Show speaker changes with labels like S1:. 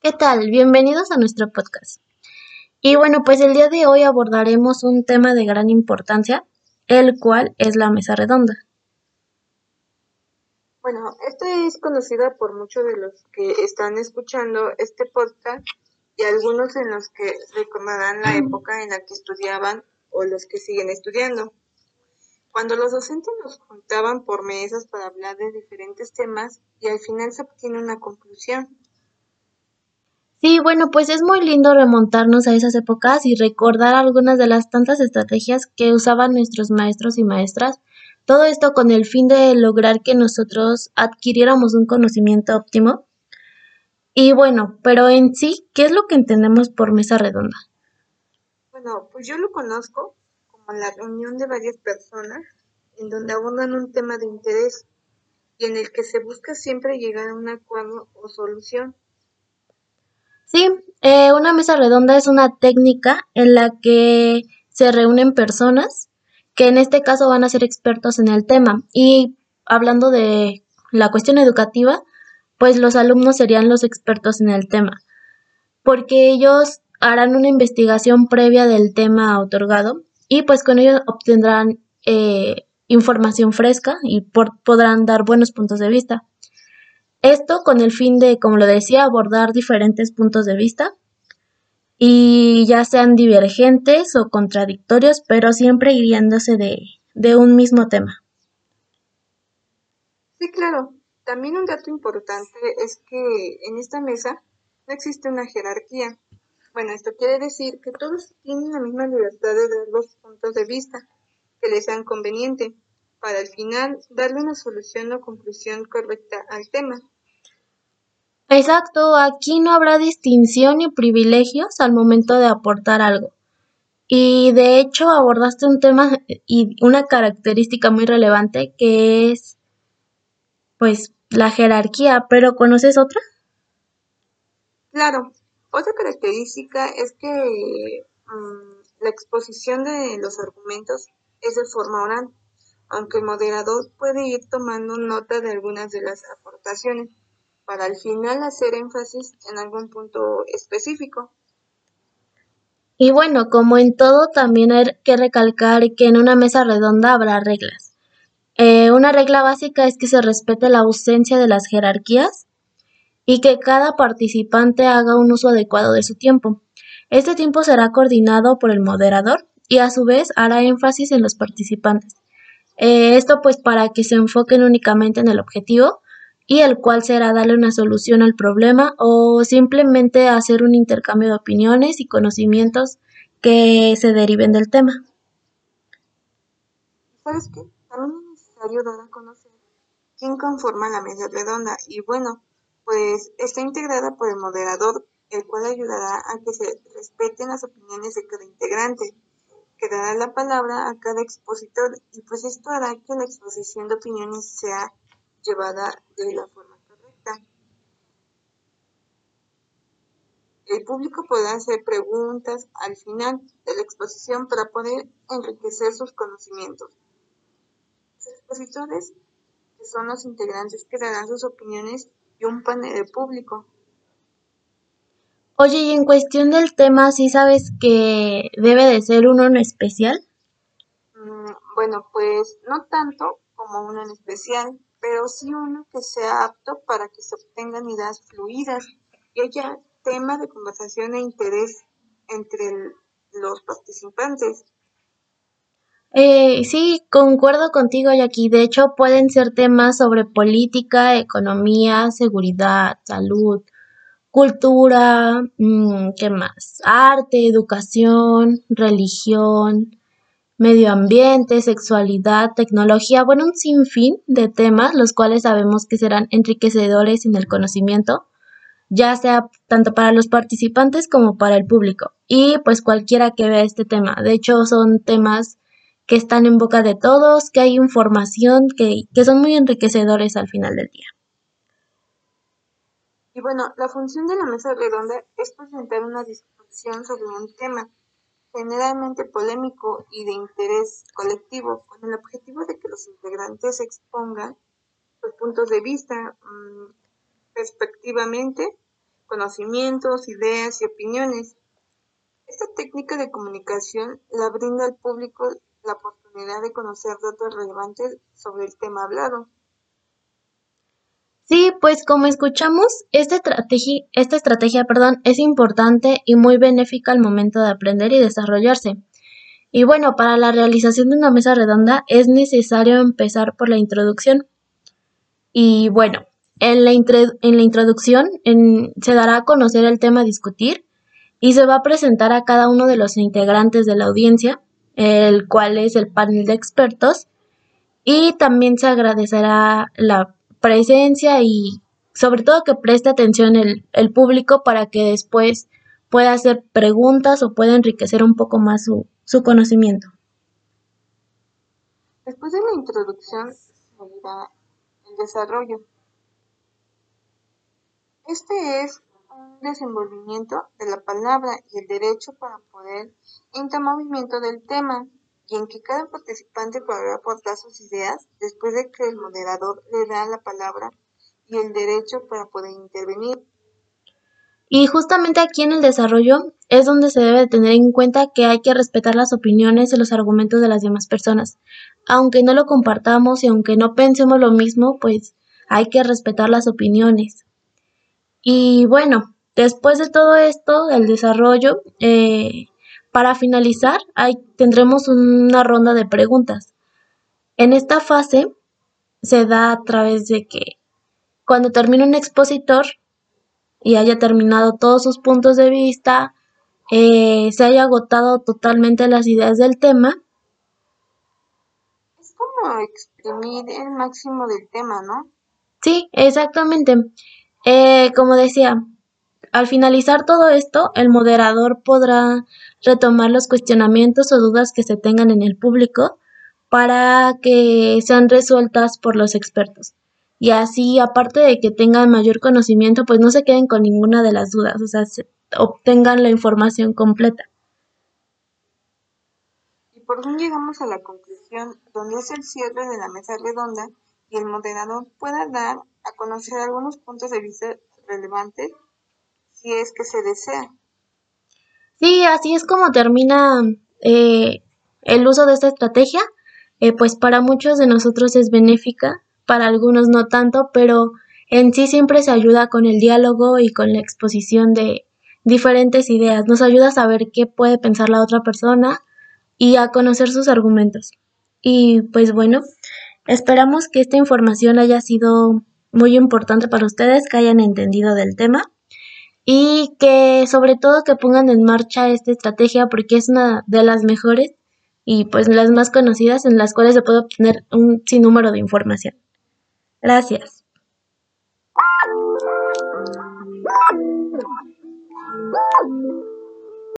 S1: ¿Qué tal? Bienvenidos a nuestro podcast. Y bueno, pues el día de hoy abordaremos un tema de gran importancia, el cual es la mesa redonda.
S2: Bueno, esta es conocida por muchos de los que están escuchando este podcast y algunos en los que recordarán la época en la que estudiaban o los que siguen estudiando. Cuando los docentes nos juntaban por mesas para hablar de diferentes temas y al final se obtiene una conclusión.
S1: Sí, bueno, pues es muy lindo remontarnos a esas épocas y recordar algunas de las tantas estrategias que usaban nuestros maestros y maestras. Todo esto con el fin de lograr que nosotros adquiriéramos un conocimiento óptimo. Y bueno, pero en sí, ¿qué es lo que entendemos por mesa redonda?
S2: Bueno, pues yo lo conozco como la reunión de varias personas en donde abordan un tema de interés y en el que se busca siempre llegar a un acuerdo o solución.
S1: Sí, eh, una mesa redonda es una técnica en la que se reúnen personas que en este caso van a ser expertos en el tema. Y hablando de la cuestión educativa, pues los alumnos serían los expertos en el tema, porque ellos harán una investigación previa del tema otorgado y pues con ello obtendrán eh, información fresca y podrán dar buenos puntos de vista. Esto con el fin de, como lo decía, abordar diferentes puntos de vista y ya sean divergentes o contradictorios, pero siempre guiándose de, de un mismo tema.
S2: Sí, claro. También un dato importante es que en esta mesa no existe una jerarquía. Bueno, esto quiere decir que todos tienen la misma libertad de dar los puntos de vista que les sean conveniente, para al final darle una solución o conclusión correcta al tema.
S1: Exacto, aquí no habrá distinción ni privilegios al momento de aportar algo. Y de hecho abordaste un tema y una característica muy relevante que es pues la jerarquía, pero ¿conoces otra?
S2: Claro, otra característica es que mm, la exposición de los argumentos es de forma oral, aunque el moderador puede ir tomando nota de algunas de las aportaciones para al final hacer énfasis en algún punto específico.
S1: Y bueno, como en todo, también hay que recalcar que en una mesa redonda habrá reglas. Eh, una regla básica es que se respete la ausencia de las jerarquías y que cada participante haga un uso adecuado de su tiempo. Este tiempo será coordinado por el moderador y a su vez hará énfasis en los participantes. Eh, esto pues para que se enfoquen únicamente en el objetivo y el cual será darle una solución al problema o simplemente hacer un intercambio de opiniones y conocimientos que se deriven del tema.
S2: ¿Sabes qué? También es necesario dar a conocer quién conforma la mesa redonda y bueno, pues está integrada por el moderador, el cual ayudará a que se respeten las opiniones de cada integrante, que dará la palabra a cada expositor y pues esto hará que la exposición de opiniones sea llevada de la forma correcta. El público podrá hacer preguntas al final de la exposición para poder enriquecer sus conocimientos. Los expositores, que son los integrantes que darán sus opiniones y un panel de público.
S1: Oye, y en cuestión del tema, ¿sí sabes que debe de ser uno en especial?
S2: Mm, bueno, pues no tanto como uno en especial, pero sí uno que sea apto para que se obtengan ideas fluidas y haya tema de conversación e interés entre los participantes.
S1: Eh, sí, concuerdo contigo, Jackie. De hecho, pueden ser temas sobre política, economía, seguridad, salud, cultura, mm, ¿qué más? Arte, educación, religión, medio ambiente, sexualidad, tecnología, bueno, un sinfín de temas, los cuales sabemos que serán enriquecedores en el conocimiento, ya sea tanto para los participantes como para el público, y pues cualquiera que vea este tema. De hecho, son temas que están en boca de todos, que hay información, que, que son muy enriquecedores al final del día.
S2: Y bueno, la función de la mesa redonda es presentar una discusión sobre un tema generalmente polémico y de interés colectivo, con el objetivo de que los integrantes expongan sus puntos de vista mmm, respectivamente, conocimientos, ideas y opiniones. Esta técnica de comunicación la brinda al público la oportunidad de conocer datos relevantes sobre el tema hablado.
S1: Sí, pues como escuchamos, esta estrategia, esta estrategia perdón, es importante y muy benéfica al momento de aprender y desarrollarse. Y bueno, para la realización de una mesa redonda es necesario empezar por la introducción. Y bueno, en la, en la introducción se dará a conocer el tema a discutir y se va a presentar a cada uno de los integrantes de la audiencia, el cual es el panel de expertos, y también se agradecerá la presencia y sobre todo que preste atención el, el público para que después pueda hacer preguntas o pueda enriquecer un poco más su, su conocimiento.
S2: Después de la introducción el desarrollo. Este es un desenvolvimiento de la palabra y el derecho para poder entrar movimiento del tema y en que cada participante podrá aportar sus ideas después de que el moderador le da la palabra y el derecho para poder intervenir.
S1: Y justamente aquí en el desarrollo es donde se debe tener en cuenta que hay que respetar las opiniones y los argumentos de las demás personas. Aunque no lo compartamos y aunque no pensemos lo mismo, pues hay que respetar las opiniones. Y bueno, después de todo esto, el desarrollo, eh, para finalizar, tendremos una ronda de preguntas. En esta fase se da a través de que cuando termine un expositor y haya terminado todos sus puntos de vista, eh, se haya agotado totalmente las ideas del tema.
S2: Es como exprimir el máximo del tema, ¿no?
S1: Sí, exactamente. Eh, como decía, al finalizar todo esto, el moderador podrá retomar los cuestionamientos o dudas que se tengan en el público para que sean resueltas por los expertos. Y así, aparte de que tengan mayor conocimiento, pues no se queden con ninguna de las dudas, o sea, obtengan la información completa.
S2: Y por fin llegamos a la conclusión, donde es el cierre de la mesa redonda y el moderador pueda dar a conocer algunos puntos de vista relevantes es que se desea.
S1: Sí, así es como termina eh, el uso de esta estrategia. Eh, pues para muchos de nosotros es benéfica, para algunos no tanto, pero en sí siempre se ayuda con el diálogo y con la exposición de diferentes ideas. Nos ayuda a saber qué puede pensar la otra persona y a conocer sus argumentos. Y pues bueno, esperamos que esta información haya sido muy importante para ustedes, que hayan entendido del tema y que sobre todo que pongan en marcha esta estrategia porque es una de las mejores y pues las más conocidas en las cuales se puede obtener un sinnúmero de información. Gracias.